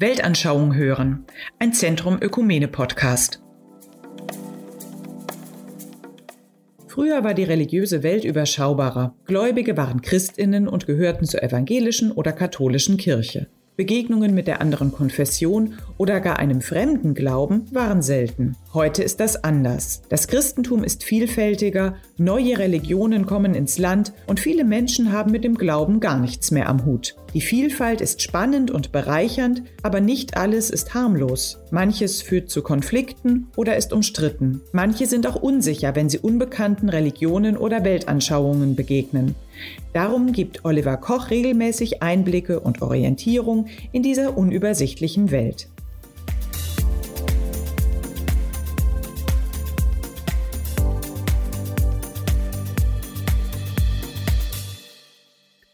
Weltanschauung hören, ein Zentrum Ökumene Podcast. Früher war die religiöse Welt überschaubarer. Gläubige waren Christinnen und gehörten zur evangelischen oder katholischen Kirche. Begegnungen mit der anderen Konfession oder gar einem fremden Glauben waren selten. Heute ist das anders. Das Christentum ist vielfältiger, neue Religionen kommen ins Land und viele Menschen haben mit dem Glauben gar nichts mehr am Hut. Die Vielfalt ist spannend und bereichernd, aber nicht alles ist harmlos. Manches führt zu Konflikten oder ist umstritten. Manche sind auch unsicher, wenn sie unbekannten Religionen oder Weltanschauungen begegnen. Darum gibt Oliver Koch regelmäßig Einblicke und Orientierung in dieser unübersichtlichen Welt.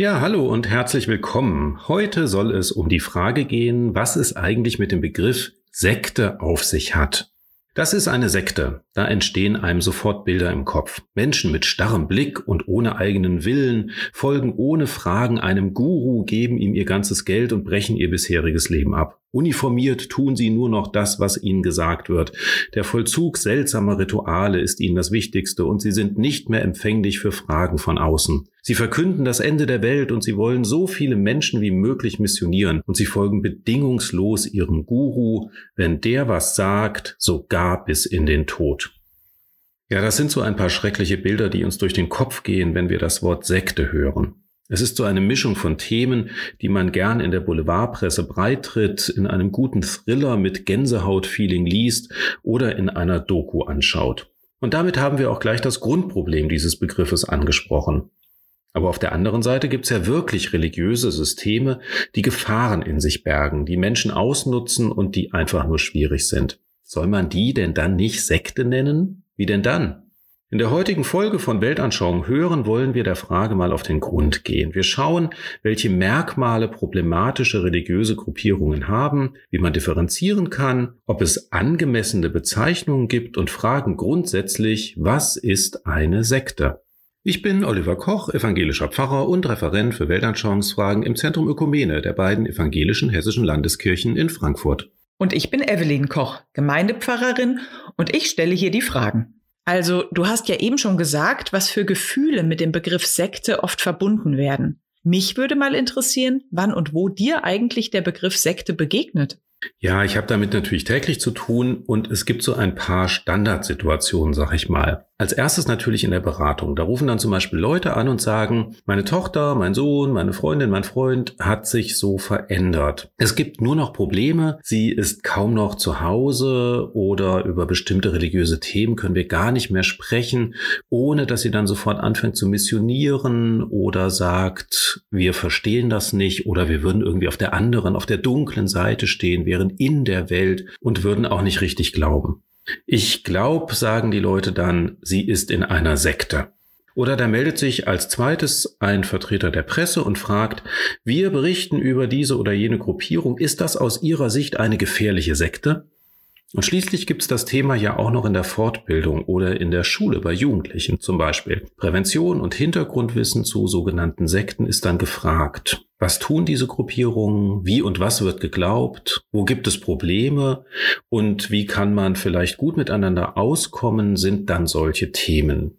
Ja, hallo und herzlich willkommen. Heute soll es um die Frage gehen, was es eigentlich mit dem Begriff Sekte auf sich hat. Das ist eine Sekte. Da entstehen einem sofort Bilder im Kopf. Menschen mit starrem Blick und ohne eigenen Willen folgen ohne Fragen einem Guru, geben ihm ihr ganzes Geld und brechen ihr bisheriges Leben ab. Uniformiert tun sie nur noch das, was ihnen gesagt wird. Der Vollzug seltsamer Rituale ist ihnen das Wichtigste und sie sind nicht mehr empfänglich für Fragen von außen. Sie verkünden das Ende der Welt und sie wollen so viele Menschen wie möglich missionieren und sie folgen bedingungslos ihrem Guru, wenn der was sagt, sogar bis in den Tod. Ja, das sind so ein paar schreckliche Bilder, die uns durch den Kopf gehen, wenn wir das Wort Sekte hören. Es ist so eine Mischung von Themen, die man gern in der Boulevardpresse breitritt, in einem guten Thriller mit Gänsehautfeeling liest oder in einer Doku anschaut. Und damit haben wir auch gleich das Grundproblem dieses Begriffes angesprochen. Aber auf der anderen Seite gibt es ja wirklich religiöse Systeme, die Gefahren in sich bergen, die Menschen ausnutzen und die einfach nur schwierig sind. Soll man die denn dann nicht Sekte nennen? Wie denn dann? In der heutigen Folge von Weltanschauung hören wollen wir der Frage mal auf den Grund gehen. Wir schauen, welche Merkmale problematische religiöse Gruppierungen haben, wie man differenzieren kann, ob es angemessene Bezeichnungen gibt und fragen grundsätzlich, was ist eine Sekte? Ich bin Oliver Koch, evangelischer Pfarrer und Referent für Weltanschauungsfragen im Zentrum Ökumene der beiden evangelischen hessischen Landeskirchen in Frankfurt. Und ich bin Evelyn Koch, Gemeindepfarrerin und ich stelle hier die Fragen. Also, du hast ja eben schon gesagt, was für Gefühle mit dem Begriff Sekte oft verbunden werden. Mich würde mal interessieren, wann und wo dir eigentlich der Begriff Sekte begegnet. Ja, ich habe damit natürlich täglich zu tun und es gibt so ein paar Standardsituationen, sag ich mal. Als erstes natürlich in der Beratung. Da rufen dann zum Beispiel Leute an und sagen, meine Tochter, mein Sohn, meine Freundin, mein Freund hat sich so verändert. Es gibt nur noch Probleme. Sie ist kaum noch zu Hause oder über bestimmte religiöse Themen können wir gar nicht mehr sprechen, ohne dass sie dann sofort anfängt zu missionieren oder sagt, wir verstehen das nicht oder wir würden irgendwie auf der anderen, auf der dunklen Seite stehen, wären in der Welt und würden auch nicht richtig glauben. Ich glaube, sagen die Leute dann, sie ist in einer Sekte. Oder da meldet sich als zweites ein Vertreter der Presse und fragt, wir berichten über diese oder jene Gruppierung, ist das aus Ihrer Sicht eine gefährliche Sekte? Und schließlich gibt es das Thema ja auch noch in der Fortbildung oder in der Schule bei Jugendlichen zum Beispiel. Prävention und Hintergrundwissen zu sogenannten Sekten ist dann gefragt. Was tun diese Gruppierungen? Wie und was wird geglaubt? Wo gibt es Probleme? Und wie kann man vielleicht gut miteinander auskommen, sind dann solche Themen.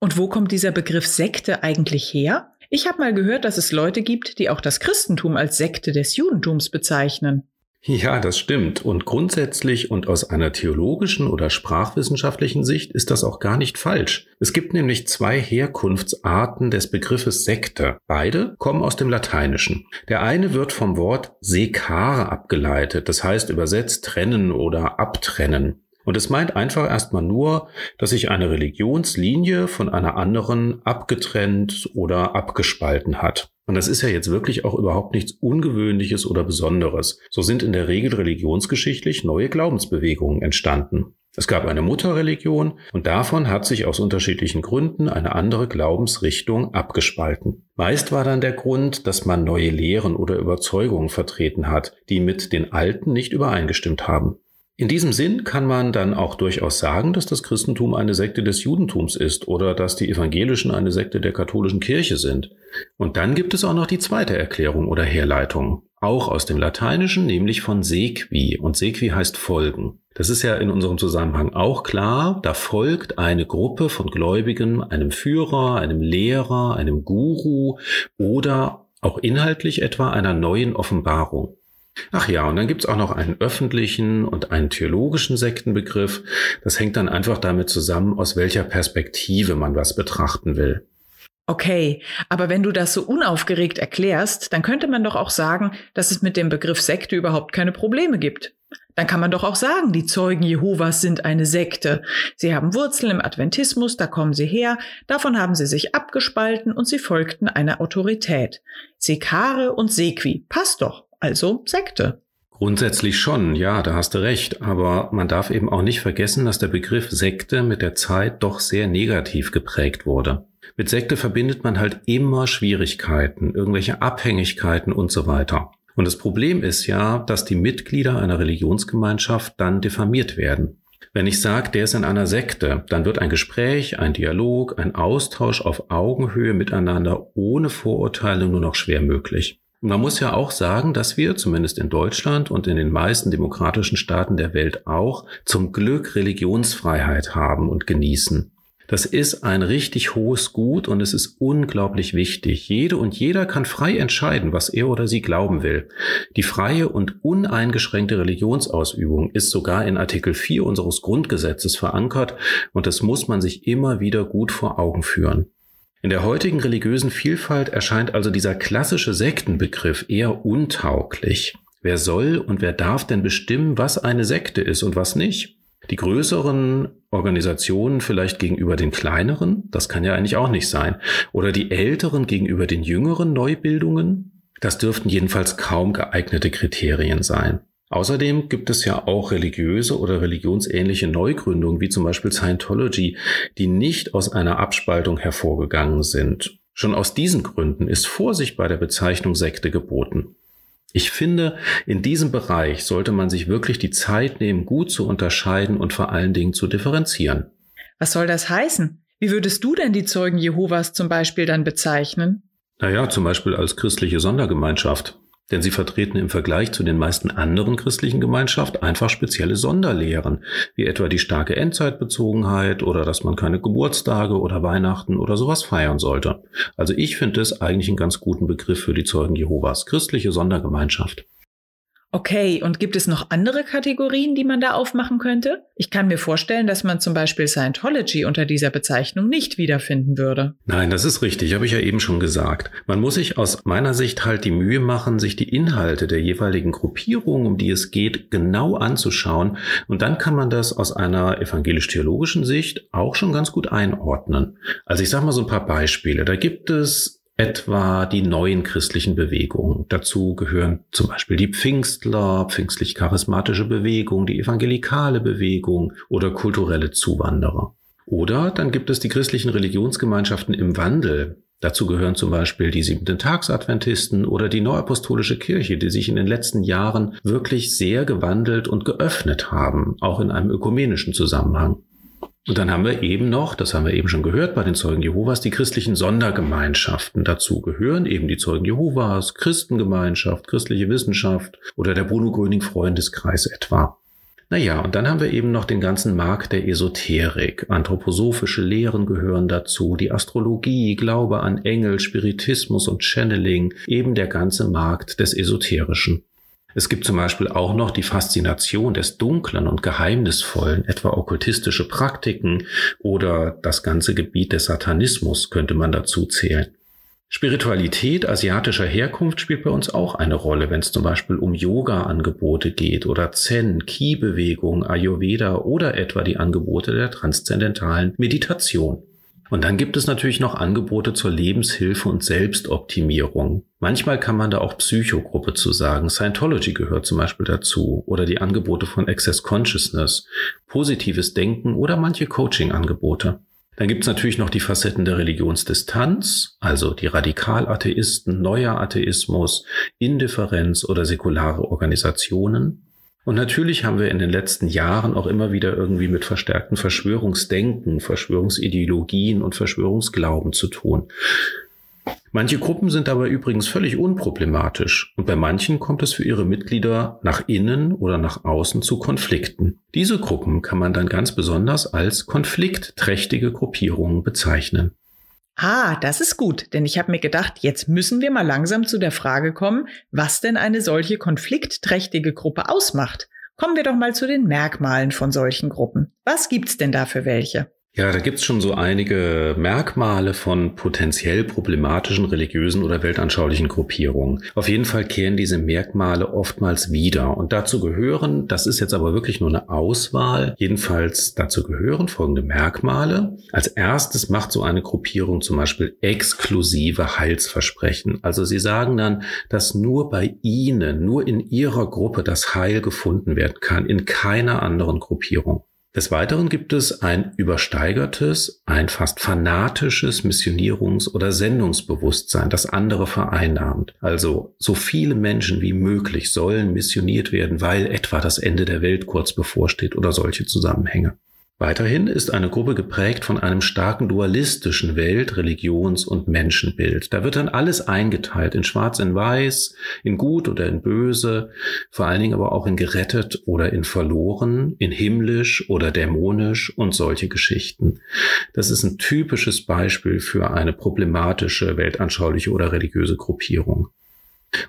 Und wo kommt dieser Begriff Sekte eigentlich her? Ich habe mal gehört, dass es Leute gibt, die auch das Christentum als Sekte des Judentums bezeichnen. Ja, das stimmt. Und grundsätzlich und aus einer theologischen oder sprachwissenschaftlichen Sicht ist das auch gar nicht falsch. Es gibt nämlich zwei Herkunftsarten des Begriffes Sekte. Beide kommen aus dem Lateinischen. Der eine wird vom Wort secare abgeleitet, das heißt übersetzt trennen oder abtrennen. Und es meint einfach erstmal nur, dass sich eine Religionslinie von einer anderen abgetrennt oder abgespalten hat. Und das ist ja jetzt wirklich auch überhaupt nichts Ungewöhnliches oder Besonderes. So sind in der Regel religionsgeschichtlich neue Glaubensbewegungen entstanden. Es gab eine Mutterreligion und davon hat sich aus unterschiedlichen Gründen eine andere Glaubensrichtung abgespalten. Meist war dann der Grund, dass man neue Lehren oder Überzeugungen vertreten hat, die mit den alten nicht übereingestimmt haben. In diesem Sinn kann man dann auch durchaus sagen, dass das Christentum eine Sekte des Judentums ist oder dass die Evangelischen eine Sekte der katholischen Kirche sind. Und dann gibt es auch noch die zweite Erklärung oder Herleitung. auch aus dem Lateinischen, nämlich von sequi. Und sequi heißt folgen. Das ist ja in unserem Zusammenhang auch klar. Da folgt eine Gruppe von Gläubigen einem Führer, einem Lehrer, einem Guru oder auch inhaltlich etwa einer neuen Offenbarung. Ach ja, und dann gibt's auch noch einen öffentlichen und einen theologischen Sektenbegriff. Das hängt dann einfach damit zusammen, aus welcher Perspektive man was betrachten will. Okay, aber wenn du das so unaufgeregt erklärst, dann könnte man doch auch sagen, dass es mit dem Begriff Sekte überhaupt keine Probleme gibt. Dann kann man doch auch sagen, die Zeugen Jehovas sind eine Sekte. Sie haben Wurzeln im Adventismus, da kommen sie her, davon haben sie sich abgespalten und sie folgten einer Autorität. Sekare und Sequi, passt doch, also Sekte. Grundsätzlich schon, ja, da hast du recht. Aber man darf eben auch nicht vergessen, dass der Begriff Sekte mit der Zeit doch sehr negativ geprägt wurde. Mit Sekte verbindet man halt immer Schwierigkeiten, irgendwelche Abhängigkeiten und so weiter. Und das Problem ist ja, dass die Mitglieder einer Religionsgemeinschaft dann diffamiert werden. Wenn ich sage, der ist in einer Sekte, dann wird ein Gespräch, ein Dialog, ein Austausch auf Augenhöhe miteinander ohne Vorurteile nur noch schwer möglich. Man muss ja auch sagen, dass wir, zumindest in Deutschland und in den meisten demokratischen Staaten der Welt auch, zum Glück Religionsfreiheit haben und genießen. Das ist ein richtig hohes Gut und es ist unglaublich wichtig. Jede und jeder kann frei entscheiden, was er oder sie glauben will. Die freie und uneingeschränkte Religionsausübung ist sogar in Artikel 4 unseres Grundgesetzes verankert und das muss man sich immer wieder gut vor Augen führen. In der heutigen religiösen Vielfalt erscheint also dieser klassische Sektenbegriff eher untauglich. Wer soll und wer darf denn bestimmen, was eine Sekte ist und was nicht? Die größeren Organisationen vielleicht gegenüber den kleineren, das kann ja eigentlich auch nicht sein. Oder die älteren gegenüber den jüngeren Neubildungen, das dürften jedenfalls kaum geeignete Kriterien sein. Außerdem gibt es ja auch religiöse oder religionsähnliche Neugründungen, wie zum Beispiel Scientology, die nicht aus einer Abspaltung hervorgegangen sind. Schon aus diesen Gründen ist Vorsicht bei der Bezeichnung Sekte geboten. Ich finde, in diesem Bereich sollte man sich wirklich die Zeit nehmen, gut zu unterscheiden und vor allen Dingen zu differenzieren. Was soll das heißen? Wie würdest du denn die Zeugen Jehovas zum Beispiel dann bezeichnen? Naja, zum Beispiel als christliche Sondergemeinschaft. Denn sie vertreten im Vergleich zu den meisten anderen christlichen Gemeinschaften einfach spezielle Sonderlehren, wie etwa die starke Endzeitbezogenheit oder dass man keine Geburtstage oder Weihnachten oder sowas feiern sollte. Also ich finde es eigentlich einen ganz guten Begriff für die Zeugen Jehovas, christliche Sondergemeinschaft. Okay, und gibt es noch andere Kategorien, die man da aufmachen könnte? Ich kann mir vorstellen, dass man zum Beispiel Scientology unter dieser Bezeichnung nicht wiederfinden würde. Nein, das ist richtig, habe ich ja eben schon gesagt. Man muss sich aus meiner Sicht halt die Mühe machen, sich die Inhalte der jeweiligen Gruppierung, um die es geht, genau anzuschauen. Und dann kann man das aus einer evangelisch-theologischen Sicht auch schon ganz gut einordnen. Also ich sage mal so ein paar Beispiele. Da gibt es etwa die neuen christlichen Bewegungen. Dazu gehören zum Beispiel die Pfingstler, pfingstlich-charismatische Bewegung, die evangelikale Bewegung oder kulturelle Zuwanderer. Oder dann gibt es die christlichen Religionsgemeinschaften im Wandel. Dazu gehören zum Beispiel die siebenten Tagsadventisten oder die Neuapostolische Kirche, die sich in den letzten Jahren wirklich sehr gewandelt und geöffnet haben, auch in einem ökumenischen Zusammenhang. Und dann haben wir eben noch, das haben wir eben schon gehört bei den Zeugen Jehovas, die christlichen Sondergemeinschaften. Dazu gehören eben die Zeugen Jehovas, Christengemeinschaft, christliche Wissenschaft oder der Bruno Gröning Freundeskreis etwa. Naja, und dann haben wir eben noch den ganzen Markt der Esoterik. Anthroposophische Lehren gehören dazu, die Astrologie, Glaube an Engel, Spiritismus und Channeling, eben der ganze Markt des Esoterischen. Es gibt zum Beispiel auch noch die Faszination des Dunklen und Geheimnisvollen, etwa okkultistische Praktiken oder das ganze Gebiet des Satanismus könnte man dazu zählen. Spiritualität asiatischer Herkunft spielt bei uns auch eine Rolle, wenn es zum Beispiel um Yoga-Angebote geht oder Zen, Ki-Bewegung, Ayurveda oder etwa die Angebote der transzendentalen Meditation. Und dann gibt es natürlich noch Angebote zur Lebenshilfe und Selbstoptimierung. Manchmal kann man da auch Psychogruppe zu sagen. Scientology gehört zum Beispiel dazu. Oder die Angebote von Access Consciousness, positives Denken oder manche Coaching-Angebote. Dann gibt es natürlich noch die Facetten der Religionsdistanz, also die Radikalatheisten, neuer Atheismus, Indifferenz oder säkulare Organisationen. Und natürlich haben wir in den letzten Jahren auch immer wieder irgendwie mit verstärkten Verschwörungsdenken, Verschwörungsideologien und Verschwörungsglauben zu tun. Manche Gruppen sind dabei übrigens völlig unproblematisch und bei manchen kommt es für ihre Mitglieder nach innen oder nach außen zu Konflikten. Diese Gruppen kann man dann ganz besonders als konfliktträchtige Gruppierungen bezeichnen. Ah, das ist gut, denn ich habe mir gedacht, jetzt müssen wir mal langsam zu der Frage kommen, was denn eine solche konfliktträchtige Gruppe ausmacht. Kommen wir doch mal zu den Merkmalen von solchen Gruppen. Was gibt's denn da für welche? Ja, da gibt's schon so einige Merkmale von potenziell problematischen religiösen oder weltanschaulichen Gruppierungen. Auf jeden Fall kehren diese Merkmale oftmals wieder. Und dazu gehören, das ist jetzt aber wirklich nur eine Auswahl, jedenfalls dazu gehören folgende Merkmale. Als erstes macht so eine Gruppierung zum Beispiel exklusive Heilsversprechen. Also sie sagen dann, dass nur bei ihnen, nur in ihrer Gruppe das Heil gefunden werden kann, in keiner anderen Gruppierung. Des Weiteren gibt es ein übersteigertes, ein fast fanatisches Missionierungs- oder Sendungsbewusstsein, das andere vereinnahmt. Also so viele Menschen wie möglich sollen missioniert werden, weil etwa das Ende der Welt kurz bevorsteht oder solche Zusammenhänge. Weiterhin ist eine Gruppe geprägt von einem starken dualistischen Welt-, Religions- und Menschenbild. Da wird dann alles eingeteilt in Schwarz, in Weiß, in Gut oder in Böse, vor allen Dingen aber auch in gerettet oder in verloren, in himmlisch oder dämonisch und solche Geschichten. Das ist ein typisches Beispiel für eine problematische weltanschauliche oder religiöse Gruppierung.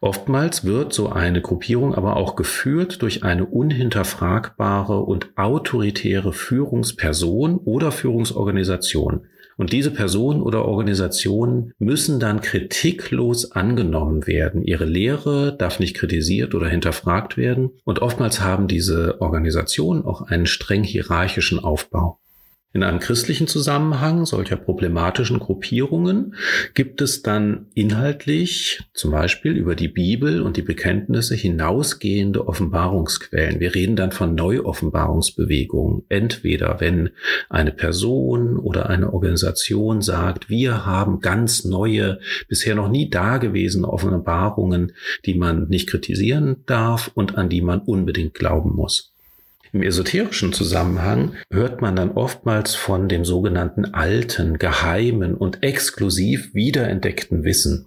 Oftmals wird so eine Gruppierung aber auch geführt durch eine unhinterfragbare und autoritäre Führungsperson oder Führungsorganisation. Und diese Personen oder Organisationen müssen dann kritiklos angenommen werden. Ihre Lehre darf nicht kritisiert oder hinterfragt werden. Und oftmals haben diese Organisationen auch einen streng hierarchischen Aufbau. In einem christlichen Zusammenhang solcher problematischen Gruppierungen gibt es dann inhaltlich zum Beispiel über die Bibel und die Bekenntnisse hinausgehende Offenbarungsquellen. Wir reden dann von Neuoffenbarungsbewegungen. Entweder wenn eine Person oder eine Organisation sagt, wir haben ganz neue, bisher noch nie dagewesene Offenbarungen, die man nicht kritisieren darf und an die man unbedingt glauben muss. Im esoterischen Zusammenhang hört man dann oftmals von dem sogenannten alten, geheimen und exklusiv wiederentdeckten Wissen.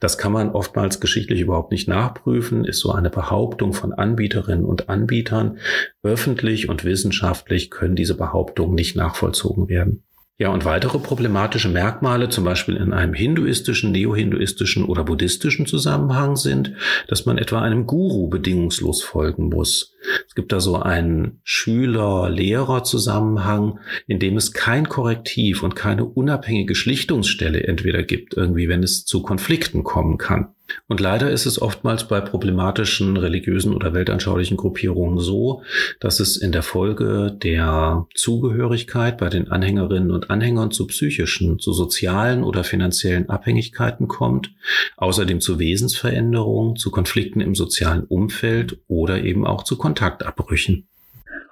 Das kann man oftmals geschichtlich überhaupt nicht nachprüfen, ist so eine Behauptung von Anbieterinnen und Anbietern. Öffentlich und wissenschaftlich können diese Behauptungen nicht nachvollzogen werden. Ja, und weitere problematische Merkmale, zum Beispiel in einem hinduistischen, neohinduistischen oder buddhistischen Zusammenhang sind, dass man etwa einem Guru bedingungslos folgen muss. Es gibt da so einen Schüler-Lehrer-Zusammenhang, in dem es kein Korrektiv und keine unabhängige Schlichtungsstelle entweder gibt, irgendwie, wenn es zu Konflikten kommen kann. Und leider ist es oftmals bei problematischen religiösen oder weltanschaulichen Gruppierungen so, dass es in der Folge der Zugehörigkeit bei den Anhängerinnen und Anhängern zu psychischen, zu sozialen oder finanziellen Abhängigkeiten kommt, außerdem zu Wesensveränderungen, zu Konflikten im sozialen Umfeld oder eben auch zu Kontaktabbrüchen.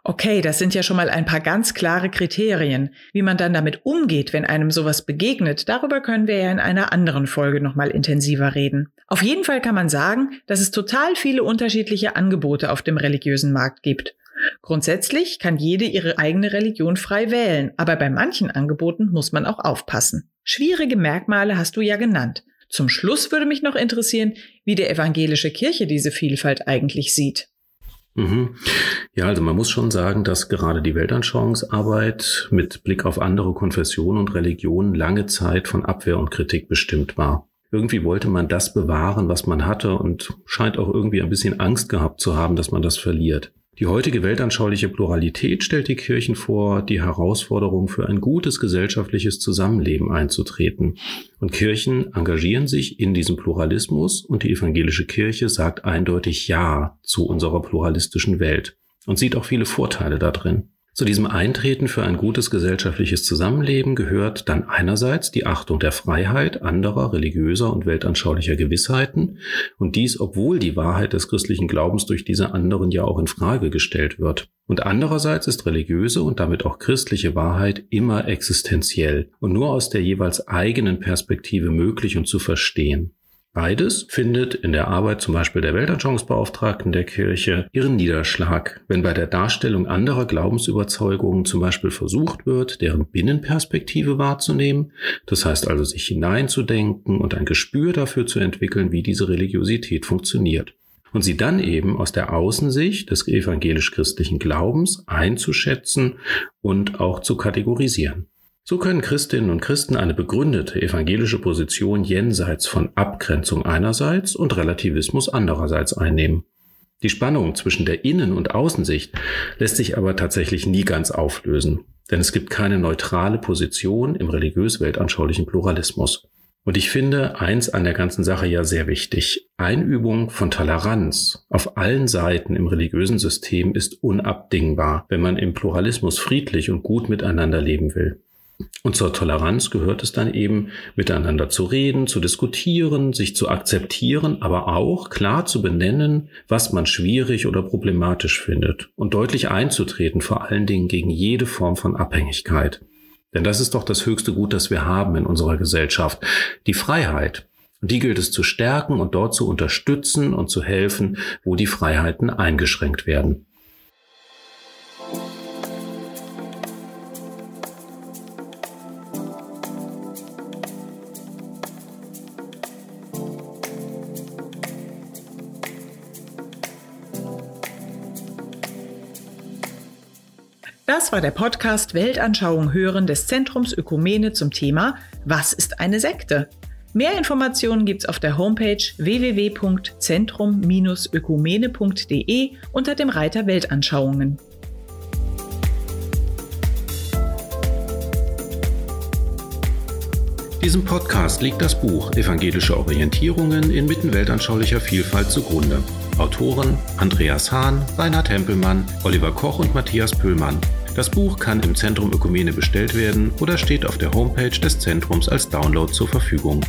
Okay, das sind ja schon mal ein paar ganz klare Kriterien. Wie man dann damit umgeht, wenn einem sowas begegnet, darüber können wir ja in einer anderen Folge nochmal intensiver reden. Auf jeden Fall kann man sagen, dass es total viele unterschiedliche Angebote auf dem religiösen Markt gibt. Grundsätzlich kann jede ihre eigene Religion frei wählen, aber bei manchen Angeboten muss man auch aufpassen. Schwierige Merkmale hast du ja genannt. Zum Schluss würde mich noch interessieren, wie die evangelische Kirche diese Vielfalt eigentlich sieht. Mhm. Ja, also man muss schon sagen, dass gerade die Weltanschauungsarbeit mit Blick auf andere Konfessionen und Religionen lange Zeit von Abwehr und Kritik bestimmt war. Irgendwie wollte man das bewahren, was man hatte und scheint auch irgendwie ein bisschen Angst gehabt zu haben, dass man das verliert. Die heutige weltanschauliche Pluralität stellt die Kirchen vor, die Herausforderung für ein gutes gesellschaftliches Zusammenleben einzutreten. Und Kirchen engagieren sich in diesem Pluralismus und die evangelische Kirche sagt eindeutig Ja zu unserer pluralistischen Welt und sieht auch viele Vorteile darin. Zu diesem Eintreten für ein gutes gesellschaftliches Zusammenleben gehört dann einerseits die Achtung der Freiheit anderer religiöser und weltanschaulicher Gewissheiten und dies, obwohl die Wahrheit des christlichen Glaubens durch diese anderen ja auch in Frage gestellt wird. Und andererseits ist religiöse und damit auch christliche Wahrheit immer existenziell und nur aus der jeweils eigenen Perspektive möglich und zu verstehen. Beides findet in der Arbeit zum Beispiel der Weltanschauungsbeauftragten der Kirche ihren Niederschlag, wenn bei der Darstellung anderer Glaubensüberzeugungen zum Beispiel versucht wird, deren Binnenperspektive wahrzunehmen, das heißt also sich hineinzudenken und ein Gespür dafür zu entwickeln, wie diese Religiosität funktioniert. Und sie dann eben aus der Außensicht des evangelisch-christlichen Glaubens einzuschätzen und auch zu kategorisieren. So können Christinnen und Christen eine begründete evangelische Position jenseits von Abgrenzung einerseits und Relativismus andererseits einnehmen. Die Spannung zwischen der Innen- und Außensicht lässt sich aber tatsächlich nie ganz auflösen, denn es gibt keine neutrale Position im religiös-weltanschaulichen Pluralismus. Und ich finde eins an der ganzen Sache ja sehr wichtig. Einübung von Toleranz auf allen Seiten im religiösen System ist unabdingbar, wenn man im Pluralismus friedlich und gut miteinander leben will. Und zur Toleranz gehört es dann eben, miteinander zu reden, zu diskutieren, sich zu akzeptieren, aber auch klar zu benennen, was man schwierig oder problematisch findet und deutlich einzutreten, vor allen Dingen gegen jede Form von Abhängigkeit. Denn das ist doch das höchste Gut, das wir haben in unserer Gesellschaft, die Freiheit. Und die gilt es zu stärken und dort zu unterstützen und zu helfen, wo die Freiheiten eingeschränkt werden. Das war der Podcast Weltanschauung hören des Zentrums Ökumene zum Thema Was ist eine Sekte? Mehr Informationen gibt's auf der Homepage www.zentrum-ökumene.de unter dem Reiter Weltanschauungen. Diesem Podcast liegt das Buch Evangelische Orientierungen inmitten weltanschaulicher Vielfalt zugrunde. Autoren Andreas Hahn, Reinhard Hempelmann, Oliver Koch und Matthias Pöhlmann. Das Buch kann im Zentrum Ökumene bestellt werden oder steht auf der Homepage des Zentrums als Download zur Verfügung.